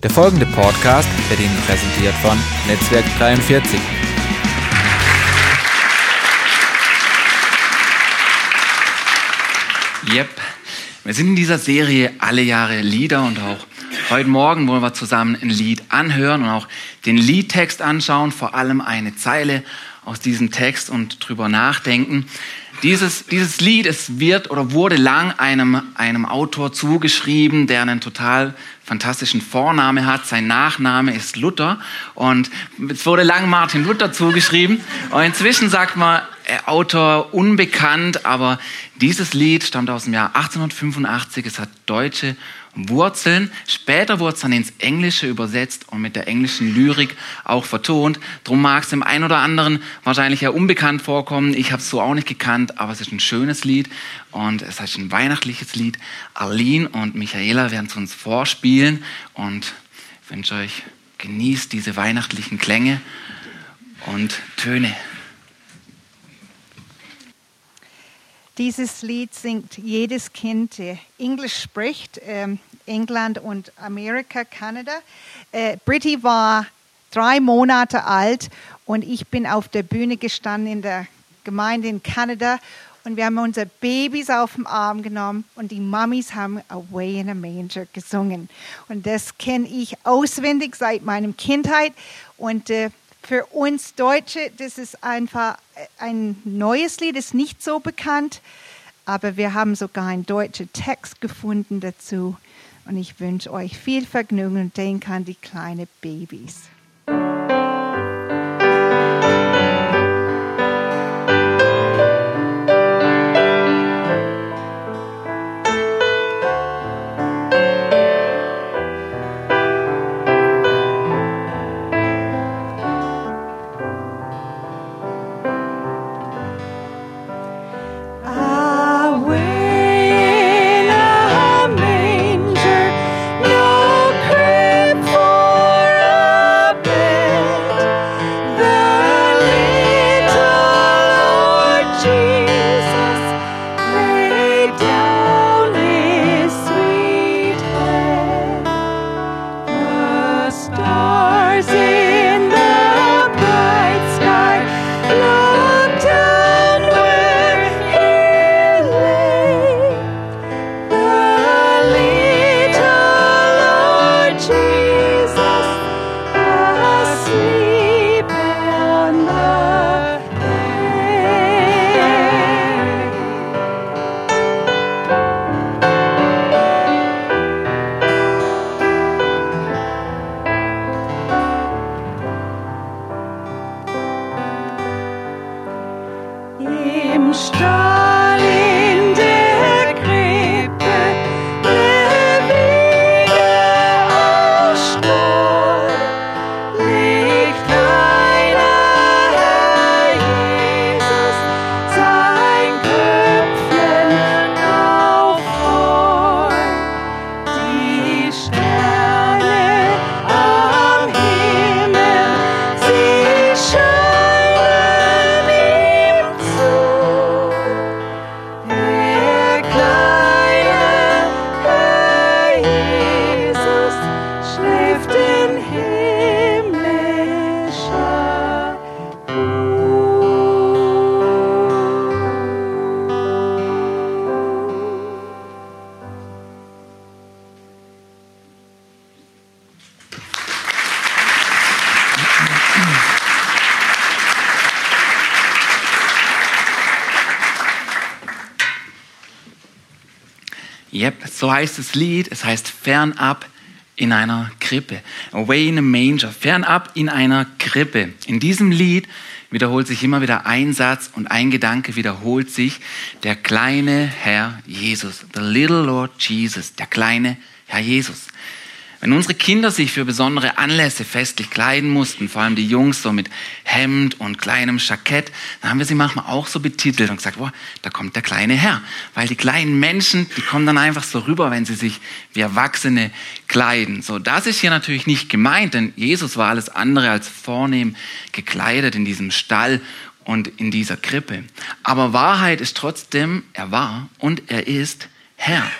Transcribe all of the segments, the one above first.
Der folgende Podcast wird Ihnen präsentiert von Netzwerk 43. Yep, wir sind in dieser Serie alle Jahre Lieder und auch heute Morgen wollen wir zusammen ein Lied anhören und auch den Liedtext anschauen, vor allem eine Zeile aus diesem Text und drüber nachdenken. Dieses, dieses Lied, es wird oder wurde lang einem, einem Autor zugeschrieben, der einen total fantastischen Vorname hat. Sein Nachname ist Luther und es wurde lang Martin Luther zugeschrieben. Und inzwischen sagt man, äh, Autor unbekannt, aber dieses Lied stammt aus dem Jahr 1885. Es hat deutsche Wurzeln. Später wurde es dann ins Englische übersetzt und mit der englischen Lyrik auch vertont. Drum mag es dem einen oder anderen wahrscheinlich ja unbekannt vorkommen. Ich habe es so auch nicht gekannt, aber es ist ein schönes Lied und es ist ein weihnachtliches Lied. Arlene und Michaela werden es uns vorspielen und ich wünsche euch, genießt diese weihnachtlichen Klänge und Töne. Dieses Lied singt jedes Kind, der Englisch spricht, ähm, England und Amerika, Kanada. Äh, Britty war drei Monate alt und ich bin auf der Bühne gestanden in der Gemeinde in Kanada und wir haben unsere Babys auf dem Arm genommen und die Mummies haben Away in a Manger gesungen. Und das kenne ich auswendig seit meiner Kindheit und äh, für uns Deutsche, das ist einfach ein neues Lied, ist nicht so bekannt, aber wir haben sogar einen deutschen Text gefunden dazu. Und ich wünsche euch viel Vergnügen und denke an die kleinen Babys. Heißt das Lied. Es heißt fernab in einer Krippe. Away in a manger. Fernab in einer Krippe. In diesem Lied wiederholt sich immer wieder ein Satz und ein Gedanke wiederholt sich. Der kleine Herr Jesus. The little Lord Jesus. Der kleine Herr Jesus. Wenn unsere Kinder sich für besondere Anlässe festlich kleiden mussten, vor allem die Jungs so mit Hemd und kleinem Jackett, dann haben wir sie manchmal auch so betitelt und gesagt, boah, da kommt der kleine Herr. Weil die kleinen Menschen, die kommen dann einfach so rüber, wenn sie sich wie Erwachsene kleiden. So, das ist hier natürlich nicht gemeint, denn Jesus war alles andere als vornehm gekleidet in diesem Stall und in dieser Krippe. Aber Wahrheit ist trotzdem, er war und er ist Herr.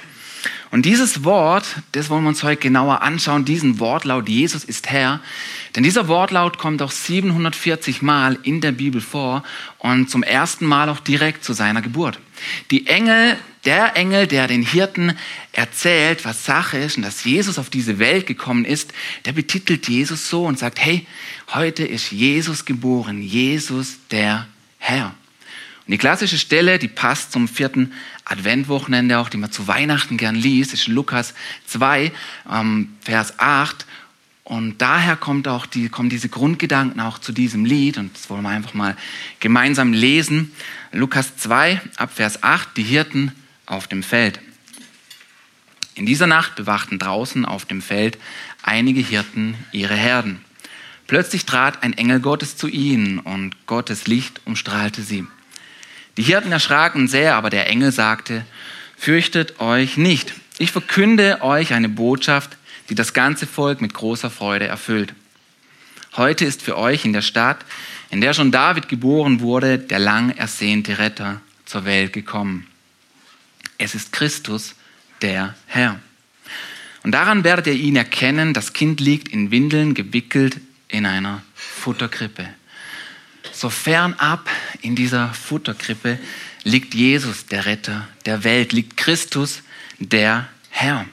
Und dieses Wort, das wollen wir uns heute genauer anschauen, diesen Wortlaut, Jesus ist Herr. Denn dieser Wortlaut kommt auch 740 Mal in der Bibel vor und zum ersten Mal auch direkt zu seiner Geburt. Die Engel, der Engel, der den Hirten erzählt, was Sache ist und dass Jesus auf diese Welt gekommen ist, der betitelt Jesus so und sagt, hey, heute ist Jesus geboren, Jesus der Herr. Und die klassische Stelle, die passt zum vierten Adventwochenende auch, die man zu Weihnachten gern liest, ist Lukas 2, ähm, Vers 8. Und daher kommt auch die, kommen diese Grundgedanken auch zu diesem Lied. Und das wollen wir einfach mal gemeinsam lesen. Lukas 2, ab Vers 8, die Hirten auf dem Feld. In dieser Nacht bewachten draußen auf dem Feld einige Hirten ihre Herden. Plötzlich trat ein Engel Gottes zu ihnen und Gottes Licht umstrahlte sie. Die Hirten erschraken sehr, aber der Engel sagte, fürchtet euch nicht. Ich verkünde euch eine Botschaft, die das ganze Volk mit großer Freude erfüllt. Heute ist für euch in der Stadt, in der schon David geboren wurde, der lang ersehnte Retter zur Welt gekommen. Es ist Christus, der Herr. Und daran werdet ihr ihn erkennen, das Kind liegt in Windeln gewickelt in einer Futterkrippe so fernab in dieser Futterkrippe liegt Jesus, der Retter der Welt, liegt Christus, der Herr.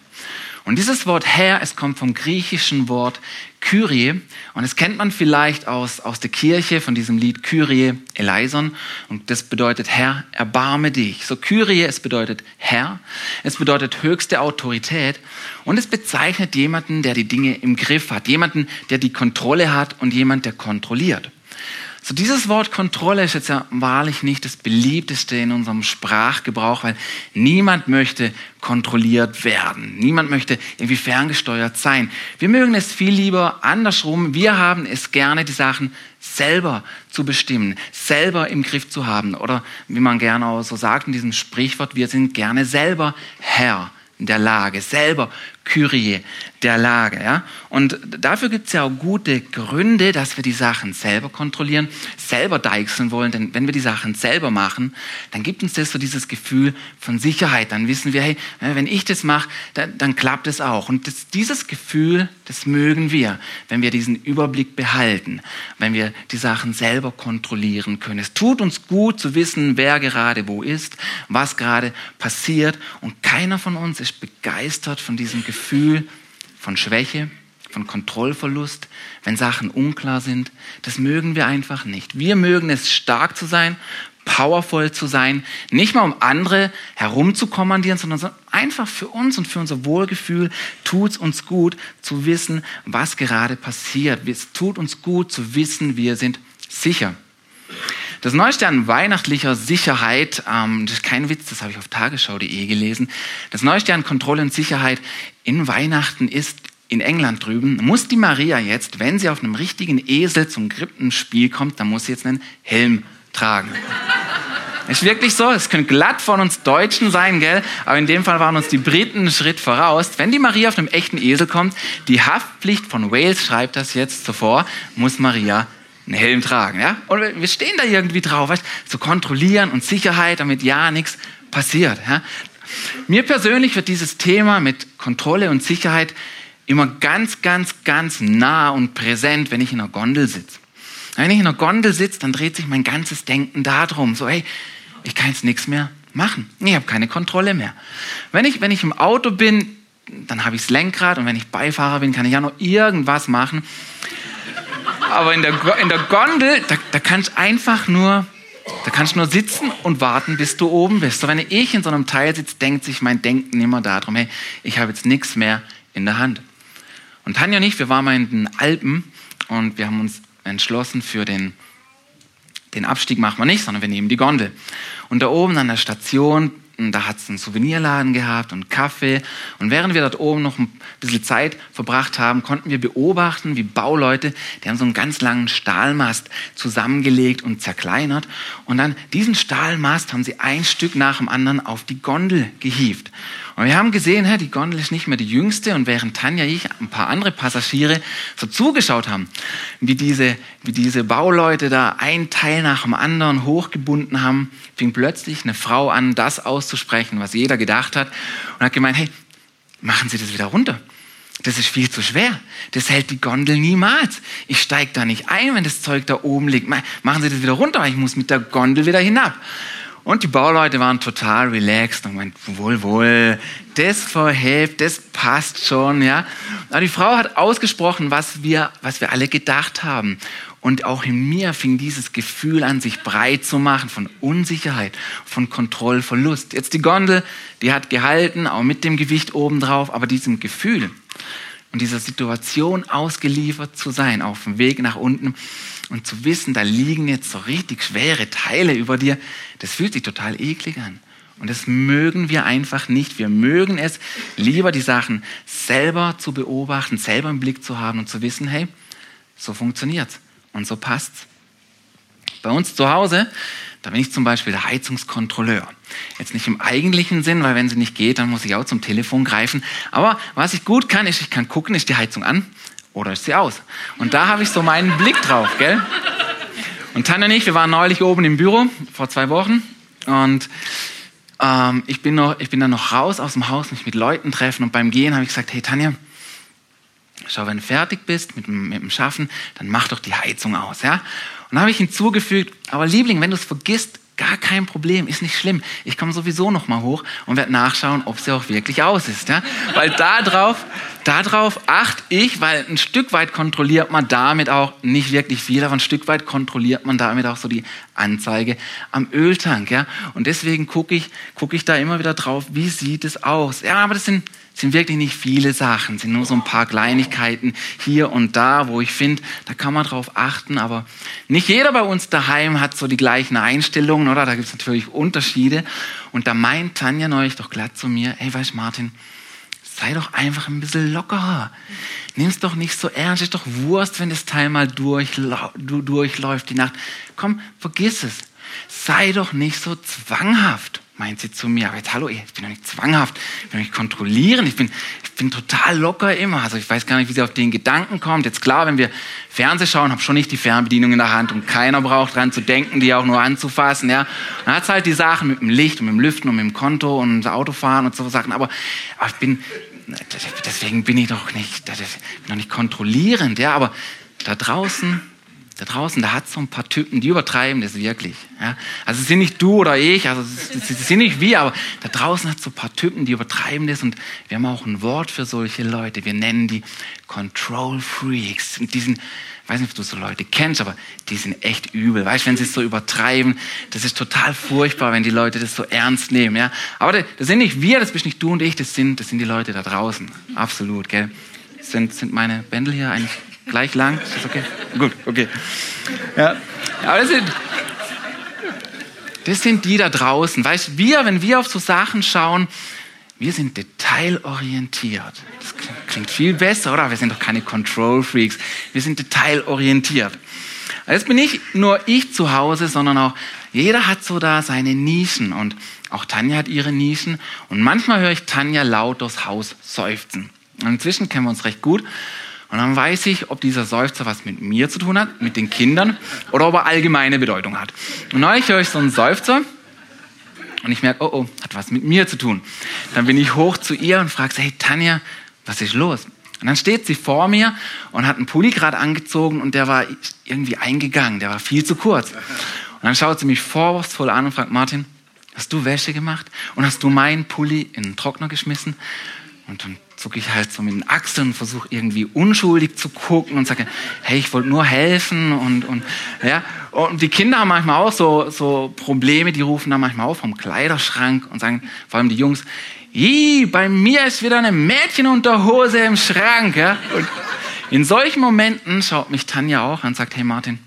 Und dieses Wort Herr, es kommt vom griechischen Wort Kyrie und es kennt man vielleicht aus, aus der Kirche von diesem Lied Kyrie eleison und das bedeutet Herr, erbarme dich. So Kyrie, es bedeutet Herr, es bedeutet höchste Autorität und es bezeichnet jemanden, der die Dinge im Griff hat, jemanden, der die Kontrolle hat und jemand, der kontrolliert. So dieses Wort Kontrolle ist jetzt ja wahrlich nicht das beliebteste in unserem Sprachgebrauch, weil niemand möchte kontrolliert werden. Niemand möchte irgendwie ferngesteuert sein. Wir mögen es viel lieber andersrum. Wir haben es gerne, die Sachen selber zu bestimmen, selber im Griff zu haben. Oder wie man gerne auch so sagt in diesem Sprichwort, wir sind gerne selber Herr der Lage, selber Kyrie der Lage. Ja? Und dafür gibt es ja auch gute Gründe, dass wir die Sachen selber kontrollieren, selber deichseln wollen. Denn wenn wir die Sachen selber machen, dann gibt uns das so dieses Gefühl von Sicherheit. Dann wissen wir, hey, wenn ich das mache, dann, dann klappt es auch. Und das, dieses Gefühl, das mögen wir, wenn wir diesen Überblick behalten, wenn wir die Sachen selber kontrollieren können. Es tut uns gut zu wissen, wer gerade wo ist, was gerade passiert. Und keiner von uns ist begeistert von diesem Gefühl Gefühl von Schwäche, von Kontrollverlust, wenn Sachen unklar sind. Das mögen wir einfach nicht. Wir mögen es, stark zu sein, powervoll zu sein, nicht mal um andere herumzukommandieren, sondern einfach für uns und für unser Wohlgefühl tut es uns gut zu wissen, was gerade passiert. Es tut uns gut zu wissen, wir sind sicher. Das Neueste an weihnachtlicher Sicherheit, ähm, das ist kein Witz, das habe ich auf tagesschau.de gelesen. Das Neueste an Kontrolle und Sicherheit in Weihnachten ist, in England drüben, muss die Maria jetzt, wenn sie auf einem richtigen Esel zum Krippenspiel kommt, dann muss sie jetzt einen Helm tragen. Ist wirklich so, es könnte glatt von uns Deutschen sein, gell? Aber in dem Fall waren uns die Briten einen Schritt voraus. Wenn die Maria auf einem echten Esel kommt, die Haftpflicht von Wales schreibt das jetzt zuvor, muss Maria einen Helm tragen. Ja? Und wir stehen da irgendwie drauf, weißt, zu kontrollieren und Sicherheit, damit ja nichts passiert. Ja? Mir persönlich wird dieses Thema mit Kontrolle und Sicherheit immer ganz, ganz, ganz nah und präsent, wenn ich in einer Gondel sitze. Wenn ich in einer Gondel sitze, dann dreht sich mein ganzes Denken darum. So, hey, ich kann jetzt nichts mehr machen. Ich habe keine Kontrolle mehr. Wenn ich, wenn ich im Auto bin, dann habe ich das Lenkrad und wenn ich Beifahrer bin, kann ich ja noch irgendwas machen. Aber in der, in der Gondel, da, da kannst du einfach nur, da kannst nur sitzen und warten, bis du oben bist. So, wenn ich in so einem Teil sitze, denkt sich mein Denken immer darum, hey, ich habe jetzt nichts mehr in der Hand. Und Tanja und ich, wir waren mal in den Alpen und wir haben uns entschlossen für den, den Abstieg machen wir nicht, sondern wir nehmen die Gondel. Und da oben an der Station und da hat es einen Souvenirladen gehabt und Kaffee. Und während wir dort oben noch ein bisschen Zeit verbracht haben, konnten wir beobachten, wie Bauleute, die haben so einen ganz langen Stahlmast zusammengelegt und zerkleinert. Und dann diesen Stahlmast haben sie ein Stück nach dem anderen auf die Gondel gehievt. Und wir haben gesehen, die Gondel ist nicht mehr die jüngste. Und während Tanja, ich, ein paar andere Passagiere so zugeschaut haben, wie diese, wie diese Bauleute da ein Teil nach dem anderen hochgebunden haben, fing plötzlich eine Frau an, das auszusprechen, was jeder gedacht hat. Und hat gemeint, hey, machen Sie das wieder runter. Das ist viel zu schwer. Das hält die Gondel niemals. Ich steige da nicht ein, wenn das Zeug da oben liegt. Machen Sie das wieder runter, weil ich muss mit der Gondel wieder hinab. Und die Bauleute waren total relaxed und meinten, wohl, wohl, das verhebt, das passt schon, ja. Aber die Frau hat ausgesprochen, was wir, was wir alle gedacht haben. Und auch in mir fing dieses Gefühl an, sich breit zu machen von Unsicherheit, von Kontrollverlust. Jetzt die Gondel, die hat gehalten, auch mit dem Gewicht obendrauf, aber diesem Gefühl und dieser Situation ausgeliefert zu sein, auf dem Weg nach unten und zu wissen, da liegen jetzt so richtig schwere Teile über dir, das fühlt sich total eklig an. Und das mögen wir einfach nicht. Wir mögen es lieber, die Sachen selber zu beobachten, selber im Blick zu haben und zu wissen, hey, so funktioniert's. Und so passt's. Bei uns zu Hause, da bin ich zum Beispiel der Heizungskontrolleur. Jetzt nicht im eigentlichen Sinn, weil wenn sie nicht geht, dann muss ich auch zum Telefon greifen. Aber was ich gut kann, ist, ich kann gucken, ist die Heizung an oder ist sie aus? Und da habe ich so meinen Blick drauf, gell? Und Tanja und ich, wir waren neulich oben im Büro vor zwei Wochen und ähm, ich, bin noch, ich bin dann noch raus aus dem Haus, mich mit Leuten treffen und beim Gehen habe ich gesagt, hey Tanja, schau, wenn du fertig bist mit, mit dem Schaffen, dann mach doch die Heizung aus, ja? Und dann habe ich hinzugefügt, aber Liebling, wenn du es vergisst, gar kein Problem, ist nicht schlimm. Ich komme sowieso noch mal hoch und werde nachschauen, ob sie auch wirklich aus ist, ja? Weil darauf, darauf achte ich, weil ein Stück weit kontrolliert man damit auch nicht wirklich viel, aber ein Stück weit kontrolliert man damit auch so die Anzeige am Öltank, ja? Und deswegen gucke ich, gucke ich da immer wieder drauf, wie sieht es aus? Ja, aber das sind sind wirklich nicht viele Sachen, sind nur so ein paar Kleinigkeiten hier und da, wo ich finde, da kann man drauf achten, aber nicht jeder bei uns daheim hat so die gleichen Einstellungen, oder? Da gibt es natürlich Unterschiede. Und da meint Tanja neulich doch glatt zu mir, hey, weißt Martin, sei doch einfach ein bisschen lockerer. Nimm's doch nicht so ernst, ist doch Wurst, wenn das Teil mal durchläuft die Nacht. Komm, vergiss es. Sei doch nicht so zwanghaft meint sie zu mir, aber jetzt hallo, ich bin doch nicht zwanghaft, ich will mich kontrollieren, ich bin, ich bin total locker immer. Also ich weiß gar nicht, wie sie auf den Gedanken kommt. Jetzt klar, wenn wir Fernseh schauen, habe schon nicht die Fernbedienung in der Hand und keiner braucht dran zu denken, die auch nur anzufassen. Ja, dann hat halt die Sachen mit dem Licht und mit dem Lüften und mit dem Konto und Autofahren und so Sachen. Aber, aber ich bin, deswegen bin ich doch nicht, bin doch nicht kontrollierend. Ja, aber da draußen da draußen, da hat so ein paar Typen, die übertreiben das wirklich. Ja? Also es sind nicht du oder ich, also es sind nicht wir, aber da draußen hat so ein paar Typen, die übertreiben das und wir haben auch ein Wort für solche Leute. Wir nennen die Control Freaks. Und die sind, weiß nicht, ob du so Leute kennst, aber die sind echt übel. Weißt wenn sie es so übertreiben, das ist total furchtbar, wenn die Leute das so ernst nehmen. Ja? Aber das sind nicht wir, das bist nicht du und ich, das sind, das sind die Leute da draußen. Absolut, gell? Sind, sind meine Bändel hier eigentlich Gleich lang? Ist das okay? Gut, okay. Ja, aber das sind, das sind die da draußen. Weißt wir, wenn wir auf so Sachen schauen, wir sind detailorientiert. Das klingt viel besser, oder? Wir sind doch keine Control Freaks. Wir sind detailorientiert. Jetzt bin nicht nur ich zu Hause, sondern auch jeder hat so da seine Nischen und auch Tanja hat ihre Nischen und manchmal höre ich Tanja laut durchs Haus seufzen. Und inzwischen kennen wir uns recht gut und dann weiß ich, ob dieser Seufzer was mit mir zu tun hat, mit den Kindern oder ob er allgemeine Bedeutung hat. Und neulich höre ich so einen Seufzer und ich merke, oh oh, hat was mit mir zu tun. Dann bin ich hoch zu ihr und frage sie, hey Tanja, was ist los? Und dann steht sie vor mir und hat einen Pulli gerade angezogen und der war irgendwie eingegangen, der war viel zu kurz. Und dann schaut sie mich vorwurfsvoll an und fragt, Martin, hast du Wäsche gemacht und hast du meinen Pulli in den Trockner geschmissen? Und dann zucke ich halt so mit den Achseln und versuche irgendwie unschuldig zu gucken und sage, hey, ich wollte nur helfen und, und, ja. Und die Kinder haben manchmal auch so, so Probleme, die rufen dann manchmal auf vom Kleiderschrank und sagen, vor allem die Jungs, Ih, bei mir ist wieder eine Mädchenunterhose im Schrank, ja. Und in solchen Momenten schaut mich Tanja auch an und sagt, hey Martin,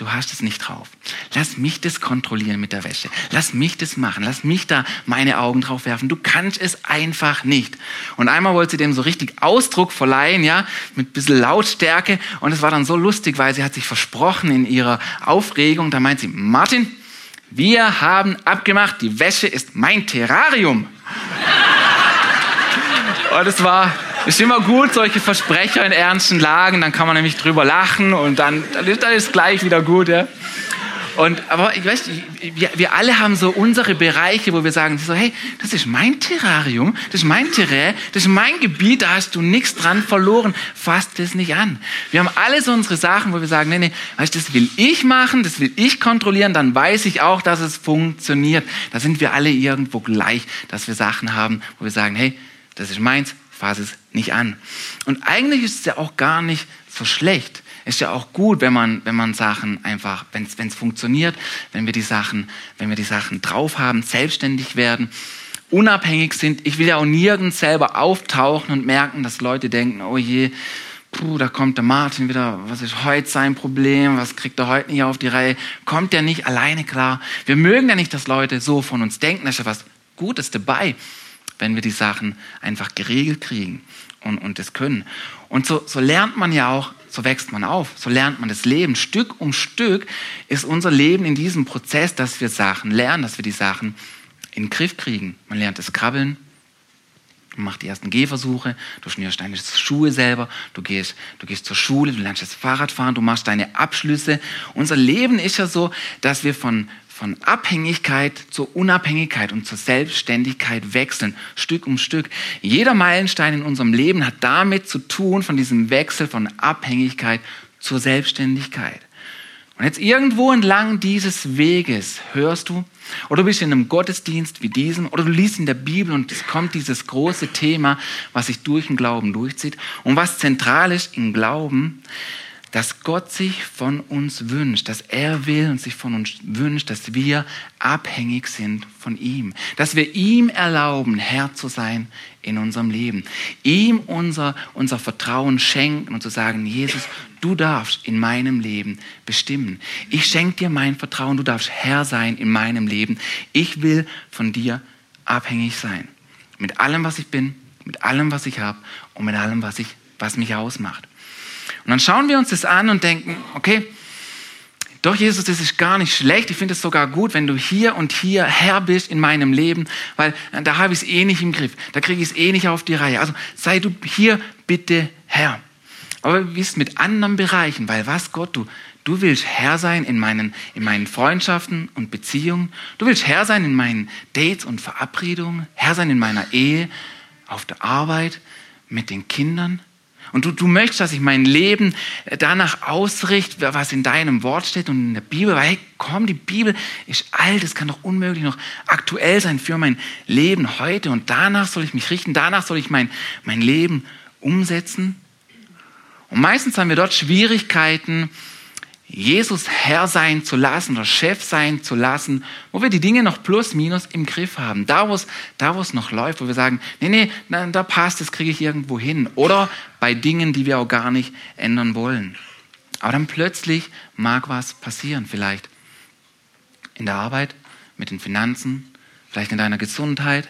du hast es nicht drauf. Lass mich das kontrollieren mit der Wäsche. Lass mich das machen. Lass mich da meine Augen drauf werfen. Du kannst es einfach nicht. Und einmal wollte sie dem so richtig Ausdruck verleihen, ja, mit ein bisschen Lautstärke. Und es war dann so lustig, weil sie hat sich versprochen in ihrer Aufregung. Da meint sie, Martin, wir haben abgemacht, die Wäsche ist mein Terrarium. Und es war, ist immer gut, solche Versprecher in ernsten Lagen, dann kann man nämlich drüber lachen und dann, dann ist alles gleich wieder gut. Ja? Und, aber ich weiß, wir, wir alle haben so unsere Bereiche, wo wir sagen, so, hey, das ist mein Terrarium, das ist mein Terrain, das ist mein Gebiet, da hast du nichts dran verloren, fasst das nicht an. Wir haben alle so unsere Sachen, wo wir sagen, nee, nee, weißt, das will ich machen, das will ich kontrollieren, dann weiß ich auch, dass es funktioniert. Da sind wir alle irgendwo gleich, dass wir Sachen haben, wo wir sagen, hey, das ist meins, fasse es nicht an. Und eigentlich ist es ja auch gar nicht so schlecht. Ist ja auch gut, wenn man, wenn man Sachen einfach, wenn es funktioniert, wenn wir die Sachen, wenn wir die Sachen drauf haben, selbstständig werden, unabhängig sind. Ich will ja auch nirgends selber auftauchen und merken, dass Leute denken, oh je, puh, da kommt der Martin wieder, was ist heute sein Problem, was kriegt er heute nicht auf die Reihe, kommt der nicht alleine klar. Wir mögen ja nicht, dass Leute so von uns denken, da ist ja was Gutes dabei, wenn wir die Sachen einfach geregelt kriegen und, und das können. Und so, so lernt man ja auch, so wächst man auf, so lernt man das Leben. Stück um Stück ist unser Leben in diesem Prozess, dass wir Sachen lernen, dass wir die Sachen in den Griff kriegen. Man lernt das Krabbeln, man macht die ersten Gehversuche, du schnürst deine Schuhe selber, du gehst, du gehst zur Schule, du lernst das Fahrradfahren, du machst deine Abschlüsse. Unser Leben ist ja so, dass wir von von Abhängigkeit zur Unabhängigkeit und zur Selbstständigkeit wechseln, Stück um Stück. Jeder Meilenstein in unserem Leben hat damit zu tun, von diesem Wechsel von Abhängigkeit zur Selbstständigkeit. Und jetzt irgendwo entlang dieses Weges hörst du, oder du bist in einem Gottesdienst wie diesem, oder du liest in der Bibel und es kommt dieses große Thema, was sich durch den Glauben durchzieht und was zentral ist im Glauben, dass Gott sich von uns wünscht, dass er will und sich von uns wünscht, dass wir abhängig sind von ihm, dass wir ihm erlauben, Herr zu sein in unserem Leben, ihm unser, unser Vertrauen schenken und zu sagen, Jesus, du darfst in meinem Leben bestimmen. Ich schenke dir mein Vertrauen, du darfst Herr sein in meinem Leben. Ich will von dir abhängig sein. Mit allem, was ich bin, mit allem, was ich habe und mit allem, was, ich, was mich ausmacht. Und dann schauen wir uns das an und denken, okay, doch Jesus, das ist gar nicht schlecht. Ich finde es sogar gut, wenn du hier und hier Herr bist in meinem Leben, weil da habe ich es eh nicht im Griff. Da kriege ich es eh nicht auf die Reihe. Also sei du hier bitte Herr. Aber wie ist mit anderen Bereichen? Weil was Gott, du, du willst Herr sein in meinen, in meinen Freundschaften und Beziehungen. Du willst Herr sein in meinen Dates und Verabredungen. Herr sein in meiner Ehe, auf der Arbeit, mit den Kindern. Und du, du möchtest, dass ich mein Leben danach ausrichte, was in deinem Wort steht und in der Bibel. Weil, hey, komm, die Bibel ist alt, es kann doch unmöglich noch aktuell sein für mein Leben heute. Und danach soll ich mich richten, danach soll ich mein, mein Leben umsetzen. Und meistens haben wir dort Schwierigkeiten, Jesus Herr sein zu lassen oder Chef sein zu lassen, wo wir die Dinge noch plus minus im Griff haben. Da, wo es, da, noch läuft, wo wir sagen, nee, nee, na, da passt, das kriege ich irgendwo hin. Oder bei Dingen, die wir auch gar nicht ändern wollen. Aber dann plötzlich mag was passieren, vielleicht in der Arbeit, mit den Finanzen, vielleicht in deiner Gesundheit,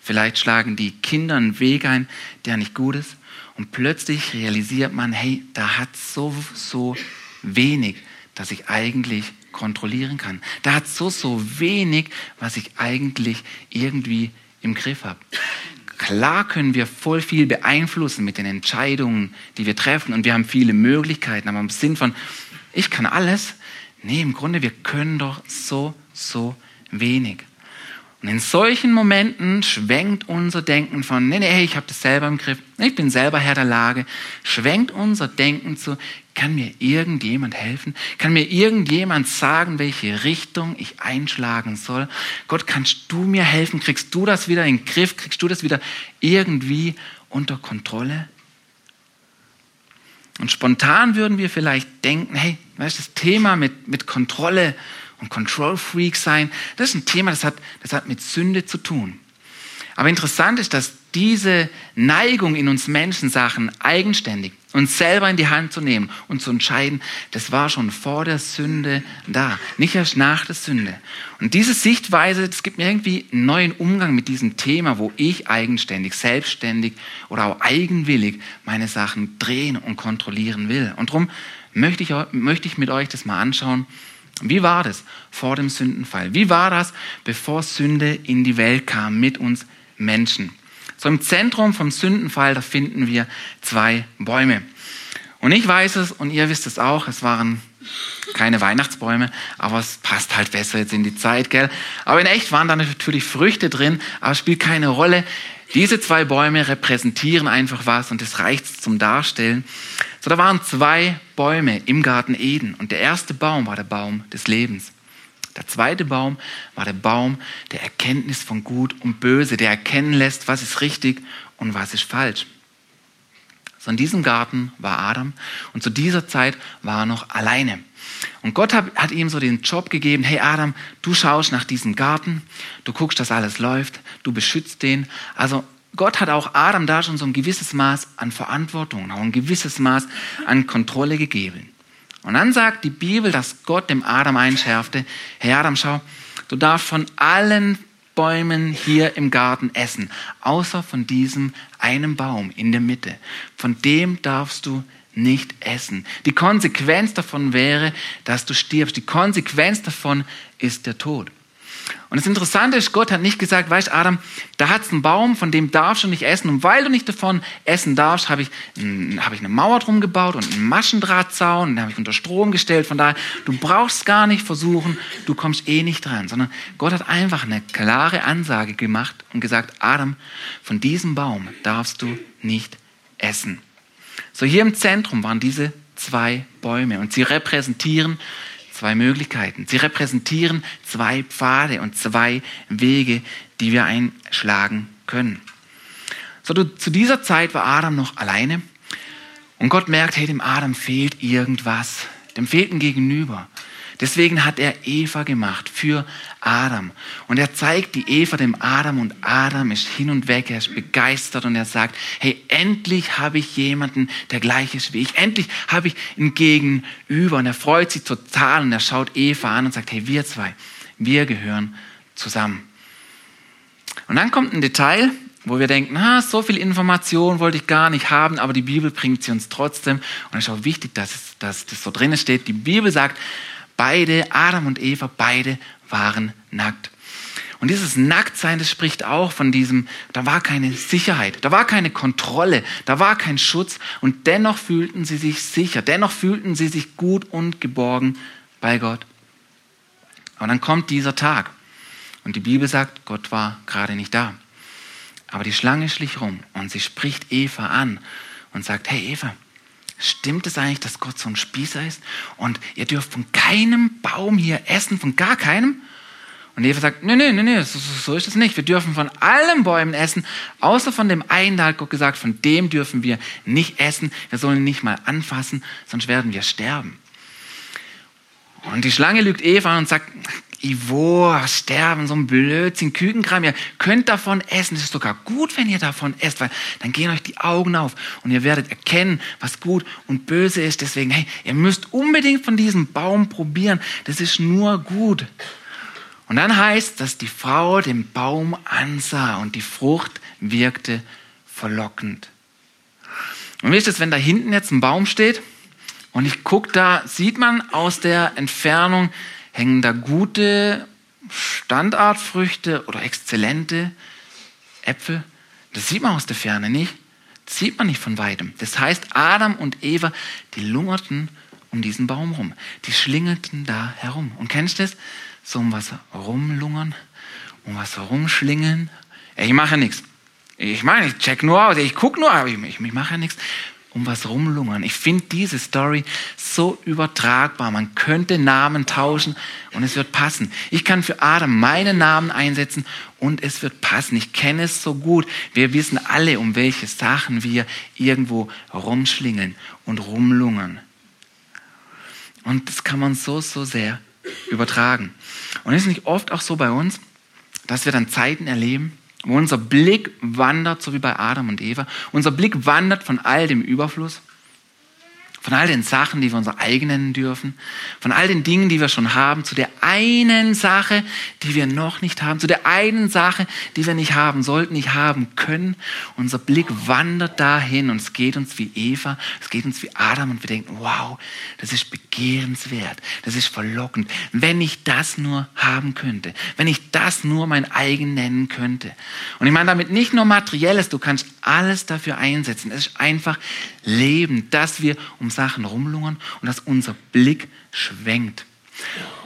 vielleicht schlagen die Kinder einen Weg ein, der nicht gut ist. Und plötzlich realisiert man, hey, da hat so, so wenig, das ich eigentlich kontrollieren kann. Da hat so, so wenig, was ich eigentlich irgendwie im Griff habe. Klar können wir voll viel beeinflussen mit den Entscheidungen, die wir treffen und wir haben viele Möglichkeiten, aber im Sinn von, ich kann alles, nee, im Grunde, wir können doch so, so wenig. Und in solchen Momenten schwenkt unser Denken von, nee, nee, ich habe das selber im Griff, ich bin selber Herr der Lage, schwenkt unser Denken zu, kann mir irgendjemand helfen? Kann mir irgendjemand sagen, welche Richtung ich einschlagen soll? Gott, kannst du mir helfen? Kriegst du das wieder in den Griff? Kriegst du das wieder irgendwie unter Kontrolle? Und spontan würden wir vielleicht denken, hey, weißt du, das Thema mit, mit Kontrolle und Control Freak sein, das ist ein Thema, das hat, das hat mit Sünde zu tun. Aber interessant ist, dass diese Neigung in uns Menschen, Sachen eigenständig uns selber in die Hand zu nehmen und zu entscheiden, das war schon vor der Sünde da, nicht erst nach der Sünde. Und diese Sichtweise, das gibt mir irgendwie einen neuen Umgang mit diesem Thema, wo ich eigenständig, selbstständig oder auch eigenwillig meine Sachen drehen und kontrollieren will. Und darum möchte ich, möchte ich mit euch das mal anschauen, wie war das vor dem Sündenfall? Wie war das, bevor Sünde in die Welt kam mit uns Menschen? So im Zentrum vom Sündenfall, da finden wir zwei Bäume. Und ich weiß es und ihr wisst es auch, es waren Keine Weihnachtsbäume, aber es passt halt besser jetzt in die Zeit, gell? Aber in echt waren da natürlich Früchte drin, aber spielt keine Rolle. Diese zwei Bäume repräsentieren einfach was und das reicht zum Darstellen. So, da waren zwei Bäume im Garten Eden und der erste Baum war der Baum des Lebens. Der zweite Baum war der Baum der Erkenntnis von Gut und Böse, der erkennen lässt, was ist richtig und was ist falsch. So in diesem Garten war Adam und zu dieser Zeit war er noch alleine. Und Gott hat, hat, ihm so den Job gegeben, hey Adam, du schaust nach diesem Garten, du guckst, dass alles läuft, du beschützt den. Also Gott hat auch Adam da schon so ein gewisses Maß an Verantwortung, auch ein gewisses Maß an Kontrolle gegeben. Und dann sagt die Bibel, dass Gott dem Adam einschärfte, hey Adam, schau, du darfst von allen Bäumen hier im Garten essen, außer von diesem einen Baum in der Mitte. Von dem darfst du nicht essen. Die Konsequenz davon wäre, dass du stirbst. Die Konsequenz davon ist der Tod. Und das Interessante ist, Gott hat nicht gesagt, weißt Adam, da hat es einen Baum, von dem darfst du nicht essen. Und weil du nicht davon essen darfst, habe ich, hab ich eine Mauer drum gebaut und einen Maschendrahtzaun, den habe ich unter Strom gestellt. Von daher, du brauchst gar nicht versuchen, du kommst eh nicht dran. Sondern Gott hat einfach eine klare Ansage gemacht und gesagt, Adam, von diesem Baum darfst du nicht essen. So hier im Zentrum waren diese zwei Bäume und sie repräsentieren zwei Möglichkeiten. Sie repräsentieren zwei Pfade und zwei Wege, die wir einschlagen können. So, zu dieser Zeit war Adam noch alleine und Gott merkt, hey, dem Adam fehlt irgendwas. Dem fehlt ein Gegenüber. Deswegen hat er Eva gemacht für Adam. Und er zeigt die Eva dem Adam und Adam ist hin und weg, er ist begeistert und er sagt, hey, endlich habe ich jemanden, der gleich ist wie ich. Endlich habe ich ein Gegenüber. Und er freut sich total und er schaut Eva an und sagt, hey, wir zwei, wir gehören zusammen. Und dann kommt ein Detail, wo wir denken, ah, so viel Information wollte ich gar nicht haben, aber die Bibel bringt sie uns trotzdem. Und es ist auch wichtig, dass, dass das so drin steht. Die Bibel sagt, Beide, Adam und Eva, beide waren nackt. Und dieses Nacktsein, das spricht auch von diesem, da war keine Sicherheit, da war keine Kontrolle, da war kein Schutz und dennoch fühlten sie sich sicher, dennoch fühlten sie sich gut und geborgen bei Gott. Und dann kommt dieser Tag und die Bibel sagt, Gott war gerade nicht da. Aber die Schlange schlich rum und sie spricht Eva an und sagt, hey Eva, Stimmt es eigentlich, dass Gott so ein Spießer ist? Und ihr dürft von keinem Baum hier essen, von gar keinem? Und Eva sagt, nee, nee, nee, nee, so, so ist es nicht. Wir dürfen von allen Bäumen essen, außer von dem einen, da hat Gott gesagt, von dem dürfen wir nicht essen. Wir sollen ihn nicht mal anfassen, sonst werden wir sterben. Und die Schlange lügt Eva und sagt, Ivo, sterben, so ein Blödsinn, Kükenkram, ihr könnt davon essen. Es ist sogar gut, wenn ihr davon esst, weil dann gehen euch die Augen auf und ihr werdet erkennen, was gut und böse ist. Deswegen, hey, ihr müsst unbedingt von diesem Baum probieren. Das ist nur gut. Und dann heißt, dass die Frau den Baum ansah und die Frucht wirkte verlockend. Und ist es, wenn da hinten jetzt ein Baum steht und ich gucke da, sieht man aus der Entfernung, hängen da gute Standartfrüchte oder exzellente Äpfel? Das sieht man aus der Ferne nicht. Das sieht man nicht von weitem. Das heißt, Adam und Eva, die lungerten um diesen Baum rum. Die schlingelten da herum. Und kennst du das? So um was rumlungern, um was rumschlingeln. Ich mache ja nichts. Ich meine, ich check nur aus, ich gucke nur, aber ich, ich, mache ja nichts um was rumlungern. Ich finde diese Story so übertragbar. Man könnte Namen tauschen und es wird passen. Ich kann für Adam meinen Namen einsetzen und es wird passen. Ich kenne es so gut. Wir wissen alle, um welche Sachen wir irgendwo rumschlingeln und rumlungern. Und das kann man so, so sehr übertragen. Und ist nicht oft auch so bei uns, dass wir dann Zeiten erleben, unser Blick wandert, so wie bei Adam und Eva. Unser Blick wandert von all dem Überfluss, von all den Sachen, die wir unser eigen nennen dürfen, von all den Dingen, die wir schon haben, zu der einen Sache, die wir noch nicht haben, zu der einen Sache, die wir nicht haben sollten, nicht haben können. Unser Blick wandert dahin und es geht uns wie Eva, es geht uns wie Adam und wir denken, wow, das ist begehrenswert, das ist verlockend. Wenn ich das nur haben könnte, wenn ich das nur mein eigen nennen könnte. Und ich meine damit nicht nur materielles, du kannst alles dafür einsetzen. Es ist einfach Leben, dass wir um Sachen rumlungern und dass unser Blick schwenkt.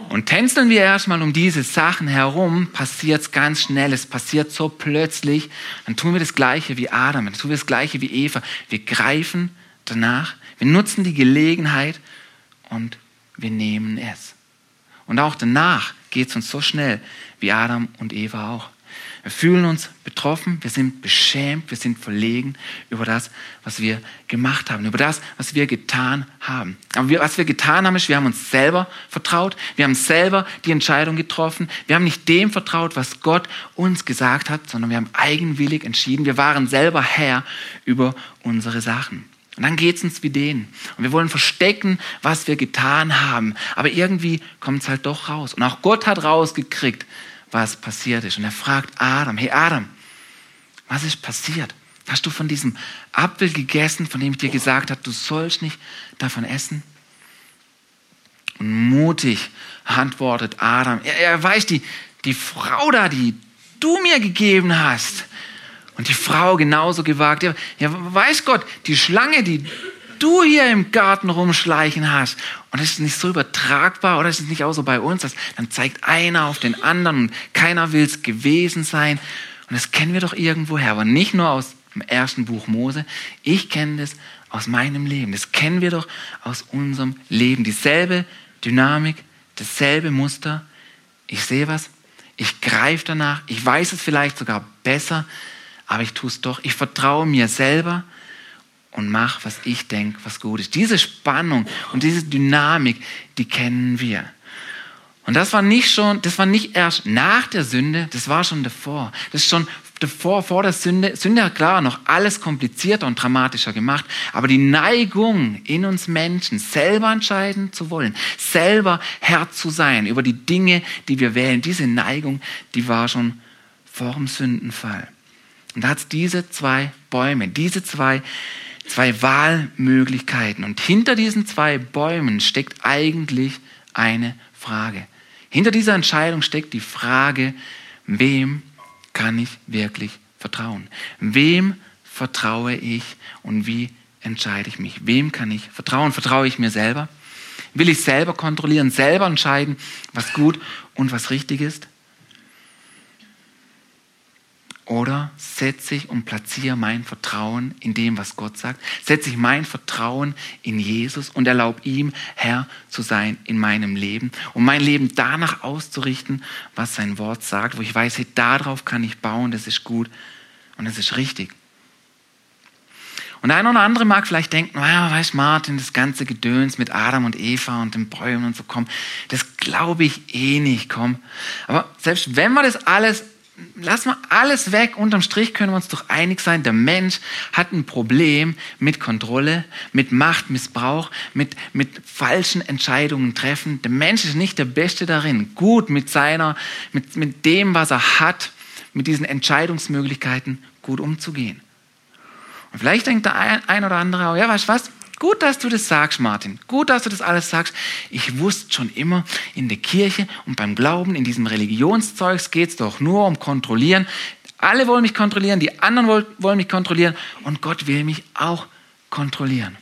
Und tänzeln wir erstmal um diese Sachen herum, passiert es ganz schnell, es passiert so plötzlich, dann tun wir das Gleiche wie Adam, dann tun wir das Gleiche wie Eva. Wir greifen danach, wir nutzen die Gelegenheit und wir nehmen es. Und auch danach geht es uns so schnell wie Adam und Eva auch. Wir fühlen uns betroffen, wir sind beschämt, wir sind verlegen über das, was wir gemacht haben, über das, was wir getan haben. Aber wir, was wir getan haben, ist, wir haben uns selber vertraut, wir haben selber die Entscheidung getroffen, wir haben nicht dem vertraut, was Gott uns gesagt hat, sondern wir haben eigenwillig entschieden, wir waren selber Herr über unsere Sachen. Und dann geht es uns wie denen. Und wir wollen verstecken, was wir getan haben. Aber irgendwie kommt es halt doch raus. Und auch Gott hat rausgekriegt, was passiert ist. Und er fragt Adam, hey Adam, was ist passiert? Hast du von diesem Apfel gegessen, von dem ich dir gesagt habe, du sollst nicht davon essen? Und mutig antwortet Adam. Er, er weiß, die, die Frau da, die du mir gegeben hast. Und die Frau genauso gewagt. Ja, weiß Gott, die Schlange, die du hier im Garten rumschleichen hast. Und das ist nicht so übertragbar oder ist es nicht auch so bei uns, dass dann zeigt einer auf den anderen und keiner will es gewesen sein. Und das kennen wir doch irgendwoher, aber nicht nur aus dem ersten Buch Mose. Ich kenne das aus meinem Leben. Das kennen wir doch aus unserem Leben. Dieselbe Dynamik, dasselbe Muster. Ich sehe was, ich greife danach, ich weiß es vielleicht sogar besser, aber ich tue es doch. Ich vertraue mir selber und mach, was ich denke, was gut ist. Diese Spannung und diese Dynamik, die kennen wir. Und das war nicht schon, das war nicht erst nach der Sünde, das war schon davor. Das ist schon davor, vor der Sünde. Sünde hat klar noch alles komplizierter und dramatischer gemacht. Aber die Neigung in uns Menschen, selber entscheiden zu wollen, selber Herr zu sein über die Dinge, die wir wählen, diese Neigung, die war schon vor dem Sündenfall. Und da hat es diese zwei Bäume, diese zwei zwei Wahlmöglichkeiten. Und hinter diesen zwei Bäumen steckt eigentlich eine Frage. Hinter dieser Entscheidung steckt die Frage, wem kann ich wirklich vertrauen? Wem vertraue ich und wie entscheide ich mich? Wem kann ich vertrauen? Vertraue ich mir selber? Will ich selber kontrollieren, selber entscheiden, was gut und was richtig ist? Oder setze ich und platziere mein Vertrauen in dem, was Gott sagt? Setze ich mein Vertrauen in Jesus und erlaube ihm, Herr zu sein in meinem Leben und mein Leben danach auszurichten, was sein Wort sagt, wo ich weiß, hey, darauf kann ich bauen, das ist gut und das ist richtig. Und der eine oder andere mag vielleicht denken, naja, weißt Martin, das ganze Gedöns mit Adam und Eva und den Bäumen und so, komm, das glaube ich eh nicht, komm. Aber selbst wenn wir das alles lass mal alles weg. Unterm Strich können wir uns doch einig sein, der Mensch hat ein Problem mit Kontrolle, mit Machtmissbrauch, mit, mit falschen Entscheidungen treffen. Der Mensch ist nicht der Beste darin, gut mit seiner, mit, mit dem, was er hat, mit diesen Entscheidungsmöglichkeiten gut umzugehen. Und vielleicht denkt der ein, ein oder andere auch, ja, weißt du was? Gut, dass du das sagst, Martin. Gut, dass du das alles sagst. Ich wusste schon immer, in der Kirche und beim Glauben, in diesem Religionszeugs geht es doch nur um Kontrollieren. Alle wollen mich kontrollieren, die anderen wollen mich kontrollieren und Gott will mich auch kontrollieren.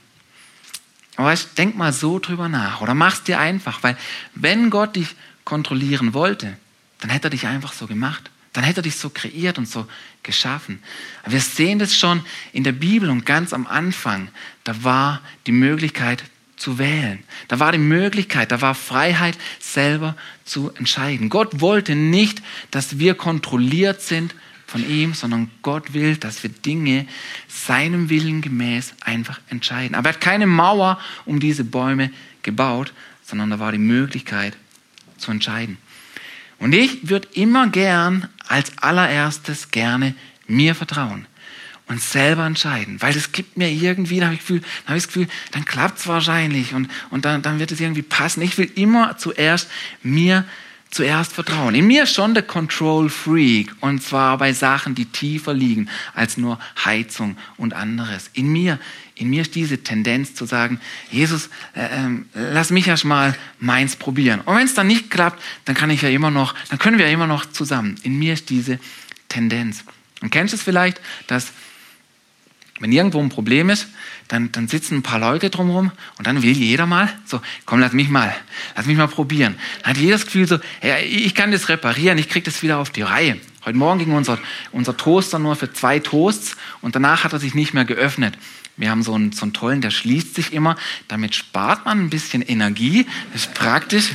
Aber weißt, denk mal so drüber nach oder mach's dir einfach, weil wenn Gott dich kontrollieren wollte, dann hätte er dich einfach so gemacht. Dann hätte er dich so kreiert und so geschaffen. Aber wir sehen das schon in der Bibel und ganz am Anfang, da war die Möglichkeit zu wählen. Da war die Möglichkeit, da war Freiheit, selber zu entscheiden. Gott wollte nicht, dass wir kontrolliert sind von ihm, sondern Gott will, dass wir Dinge seinem Willen gemäß einfach entscheiden. Aber er hat keine Mauer um diese Bäume gebaut, sondern da war die Möglichkeit zu entscheiden. Und ich würde immer gern als allererstes gerne mir vertrauen und selber entscheiden, weil das gibt mir irgendwie, da habe ich, hab ich das Gefühl, dann klappt es wahrscheinlich und, und dann, dann wird es irgendwie passen. Ich will immer zuerst mir zuerst vertrauen. In mir schon der Control Freak und zwar bei Sachen, die tiefer liegen als nur Heizung und anderes. In mir, in mir ist diese Tendenz zu sagen, Jesus, äh, äh, lass mich erst mal meins probieren. Und wenn es dann nicht klappt, dann kann ich ja immer noch, dann können wir ja immer noch zusammen. In mir ist diese Tendenz. Und kennst du es vielleicht, dass wenn irgendwo ein Problem ist, dann, dann sitzen ein paar Leute drumherum und dann will jeder mal, so, komm, lass mich mal, lass mich mal probieren. Dann hat jeder das Gefühl so, ja, ich kann das reparieren, ich krieg das wieder auf die Reihe. Heute Morgen ging unser, unser Toaster nur für zwei Toasts und danach hat er sich nicht mehr geöffnet. Wir haben so einen, so einen tollen, der schließt sich immer. Damit spart man ein bisschen Energie. Das ist praktisch.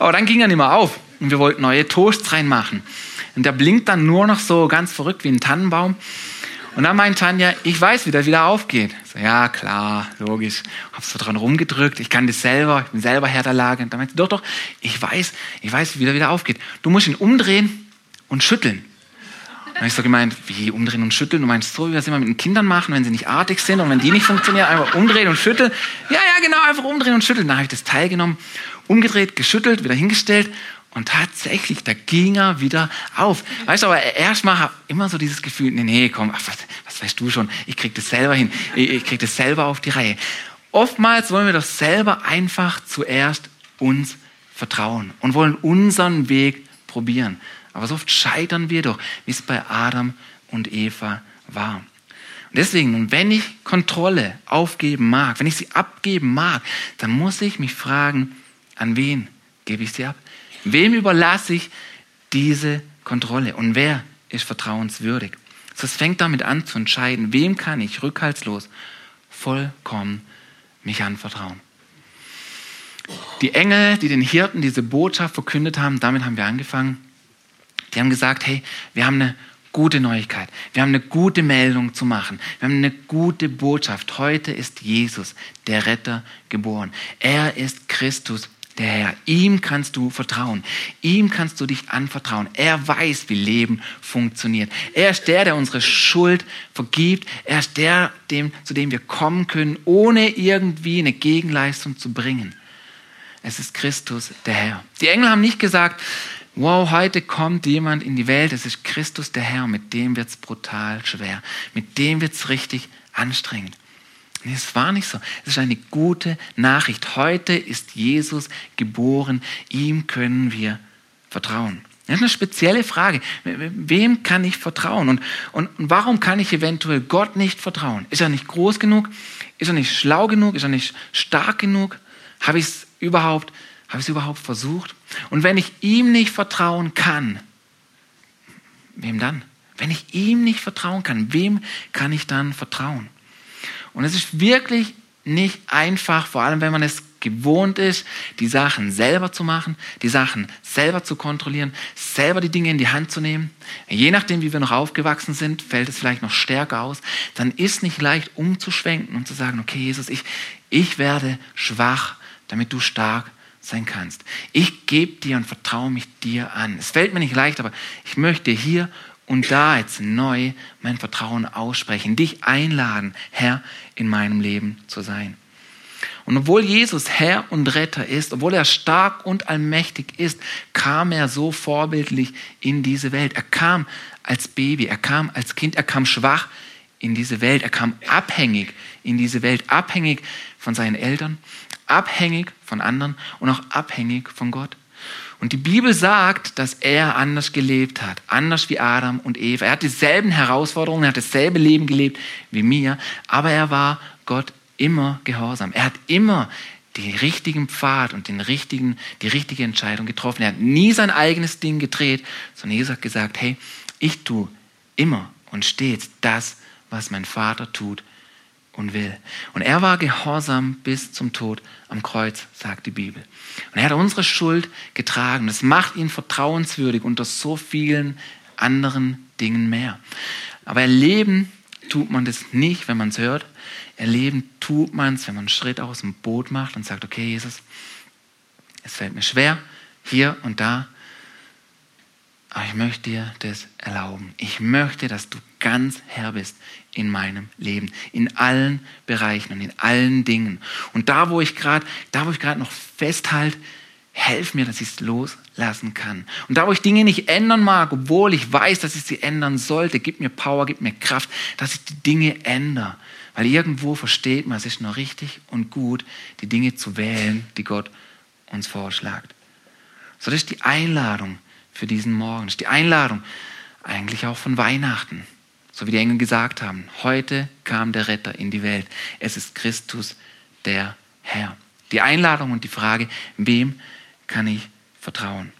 Aber dann ging er nicht mehr auf. Und wir wollten neue Toasts reinmachen. Und der blinkt dann nur noch so ganz verrückt wie ein Tannenbaum. Und dann meint Tanja, ich weiß, wie der wieder aufgeht. So, ja, klar, logisch. Hab so dran rumgedrückt. Ich kann das selber. Ich bin selber Herr der Lage. Und dann meinte, doch, doch, ich weiß, ich weiß, wie der wieder aufgeht. Du musst ihn umdrehen und schütteln. Dann habe ich so gemeint, wie umdrehen und schütteln? Du meinst so, wie wir es immer mit den Kindern machen, wenn sie nicht artig sind und wenn die nicht funktionieren, einfach umdrehen und schütteln. Ja, ja, genau, einfach umdrehen und schütteln. Dann habe ich das Teil genommen, umgedreht, geschüttelt, wieder hingestellt und tatsächlich, da ging er wieder auf. Weißt du, aber erstmal habe ich immer so dieses Gefühl, nee, nee, komm, ach, was, was weißt du schon, ich krieg das selber hin, ich, ich krieg das selber auf die Reihe. Oftmals wollen wir doch selber einfach zuerst uns vertrauen und wollen unseren Weg probieren. Aber so oft scheitern wir doch, wie es bei Adam und Eva war. Und deswegen, wenn ich Kontrolle aufgeben mag, wenn ich sie abgeben mag, dann muss ich mich fragen, an wen gebe ich sie ab? Wem überlasse ich diese Kontrolle und wer ist vertrauenswürdig? Das fängt damit an zu entscheiden, wem kann ich rückhaltslos vollkommen mich anvertrauen. Die Engel, die den Hirten diese Botschaft verkündet haben, damit haben wir angefangen. Die haben gesagt, hey, wir haben eine gute Neuigkeit. Wir haben eine gute Meldung zu machen. Wir haben eine gute Botschaft. Heute ist Jesus, der Retter, geboren. Er ist Christus, der Herr. Ihm kannst du vertrauen. Ihm kannst du dich anvertrauen. Er weiß, wie Leben funktioniert. Er ist der, der unsere Schuld vergibt. Er ist der, dem, zu dem wir kommen können, ohne irgendwie eine Gegenleistung zu bringen. Es ist Christus, der Herr. Die Engel haben nicht gesagt, wow, heute kommt jemand in die Welt, es ist Christus, der Herr, mit dem wird es brutal schwer. Mit dem wird es richtig anstrengend. Nee, es war nicht so. Es ist eine gute Nachricht. Heute ist Jesus geboren. Ihm können wir vertrauen. Das ist eine spezielle Frage. Wem kann ich vertrauen? Und, und, warum kann ich eventuell Gott nicht vertrauen? Ist er nicht groß genug? Ist er nicht schlau genug? Ist er nicht stark genug? Habe ich es überhaupt, habe ich es überhaupt versucht? Und wenn ich ihm nicht vertrauen kann, wem dann? Wenn ich ihm nicht vertrauen kann, wem kann ich dann vertrauen? Und es ist wirklich nicht einfach, vor allem wenn man es gewohnt ist, die Sachen selber zu machen, die Sachen selber zu kontrollieren, selber die Dinge in die Hand zu nehmen. Je nachdem, wie wir noch aufgewachsen sind, fällt es vielleicht noch stärker aus. Dann ist nicht leicht umzuschwenken und zu sagen, okay, Jesus, ich, ich werde schwach, damit du stark sein kannst. Ich gebe dir und vertraue mich dir an. Es fällt mir nicht leicht, aber ich möchte hier und da jetzt neu mein Vertrauen aussprechen, dich einladen, Herr in meinem Leben zu sein. Und obwohl Jesus Herr und Retter ist, obwohl er stark und allmächtig ist, kam er so vorbildlich in diese Welt. Er kam als Baby, er kam als Kind, er kam schwach in diese Welt, er kam abhängig in diese Welt, abhängig von seinen Eltern, abhängig von anderen und auch abhängig von Gott. Und die Bibel sagt, dass er anders gelebt hat, anders wie Adam und Eva. Er hat dieselben Herausforderungen, er hat dasselbe Leben gelebt wie mir, aber er war Gott immer gehorsam. Er hat immer den richtigen Pfad und den richtigen, die richtige Entscheidung getroffen. Er hat nie sein eigenes Ding gedreht, sondern Jesus hat gesagt, hey, ich tue immer und stets das, was mein Vater tut und will. Und er war gehorsam bis zum Tod am Kreuz, sagt die Bibel. Und er hat unsere Schuld getragen. Das macht ihn vertrauenswürdig unter so vielen anderen Dingen mehr. Aber erleben tut man das nicht, wenn man es hört. Erleben tut man es, wenn man einen Schritt aus dem Boot macht und sagt, okay, Jesus, es fällt mir schwer, hier und da, aber ich möchte dir das erlauben. Ich möchte, dass du ganz Herr bist in meinem Leben, in allen Bereichen und in allen Dingen. Und da, wo ich gerade, da, wo ich gerade noch festhalte, helf mir, dass ich es loslassen kann. Und da, wo ich Dinge nicht ändern mag, obwohl ich weiß, dass ich sie ändern sollte, gib mir Power, gib mir Kraft, dass ich die Dinge ändere. Weil irgendwo versteht man, es ist nur richtig und gut, die Dinge zu wählen, die Gott uns vorschlägt. So, das ist die Einladung für diesen Morgen. Das ist die Einladung eigentlich auch von Weihnachten. So wie die Engel gesagt haben, heute kam der Retter in die Welt. Es ist Christus, der Herr. Die Einladung und die Frage, wem kann ich vertrauen?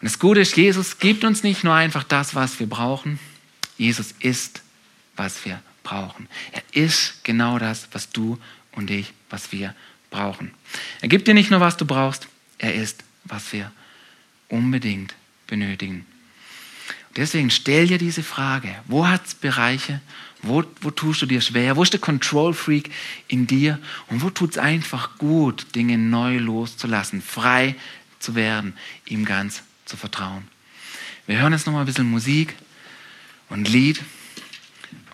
Und das Gute ist, Jesus gibt uns nicht nur einfach das, was wir brauchen. Jesus ist, was wir brauchen. Er ist genau das, was du und ich, was wir brauchen. Er gibt dir nicht nur, was du brauchst, er ist, was wir unbedingt benötigen. Deswegen stell dir diese Frage, wo hat es Bereiche, wo, wo tust du dir schwer, wo ist der Control Freak in dir? Und wo tut es einfach gut, Dinge neu loszulassen, frei zu werden, ihm ganz zu vertrauen. Wir hören jetzt nochmal ein bisschen Musik und Lied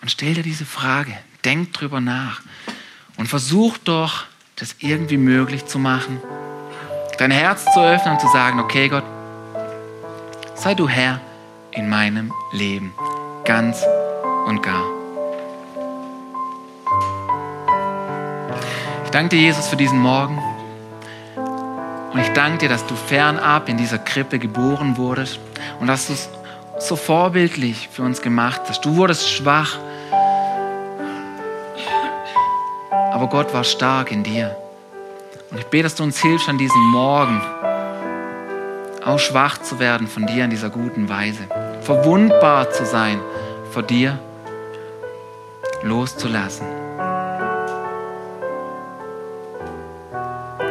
und stell dir diese Frage, denk drüber nach und versuch doch, das irgendwie möglich zu machen, dein Herz zu öffnen und zu sagen, okay Gott, sei du Herr in meinem Leben, ganz und gar. Ich danke dir, Jesus, für diesen Morgen. Und ich danke dir, dass du fernab in dieser Krippe geboren wurdest und dass du es so vorbildlich für uns gemacht hast. Du wurdest schwach, aber Gott war stark in dir. Und ich bete, dass du uns hilfst an diesem Morgen, auch schwach zu werden von dir in dieser guten Weise, verwundbar zu sein vor dir, loszulassen.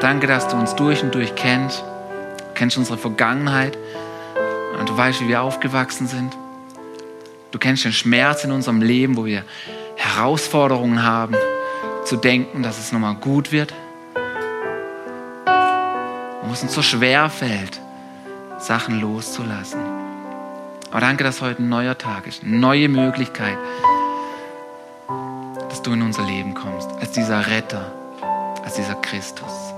Danke, dass du uns durch und durch kennst. Du kennst unsere Vergangenheit und du weißt, wie wir aufgewachsen sind. Du kennst den Schmerz in unserem Leben, wo wir Herausforderungen haben, zu denken, dass es nochmal gut wird. Und wo es uns so schwer fällt, Sachen loszulassen. Aber danke, dass heute ein neuer Tag ist, eine neue Möglichkeit, dass du in unser Leben kommst, als dieser Retter, als dieser Christus.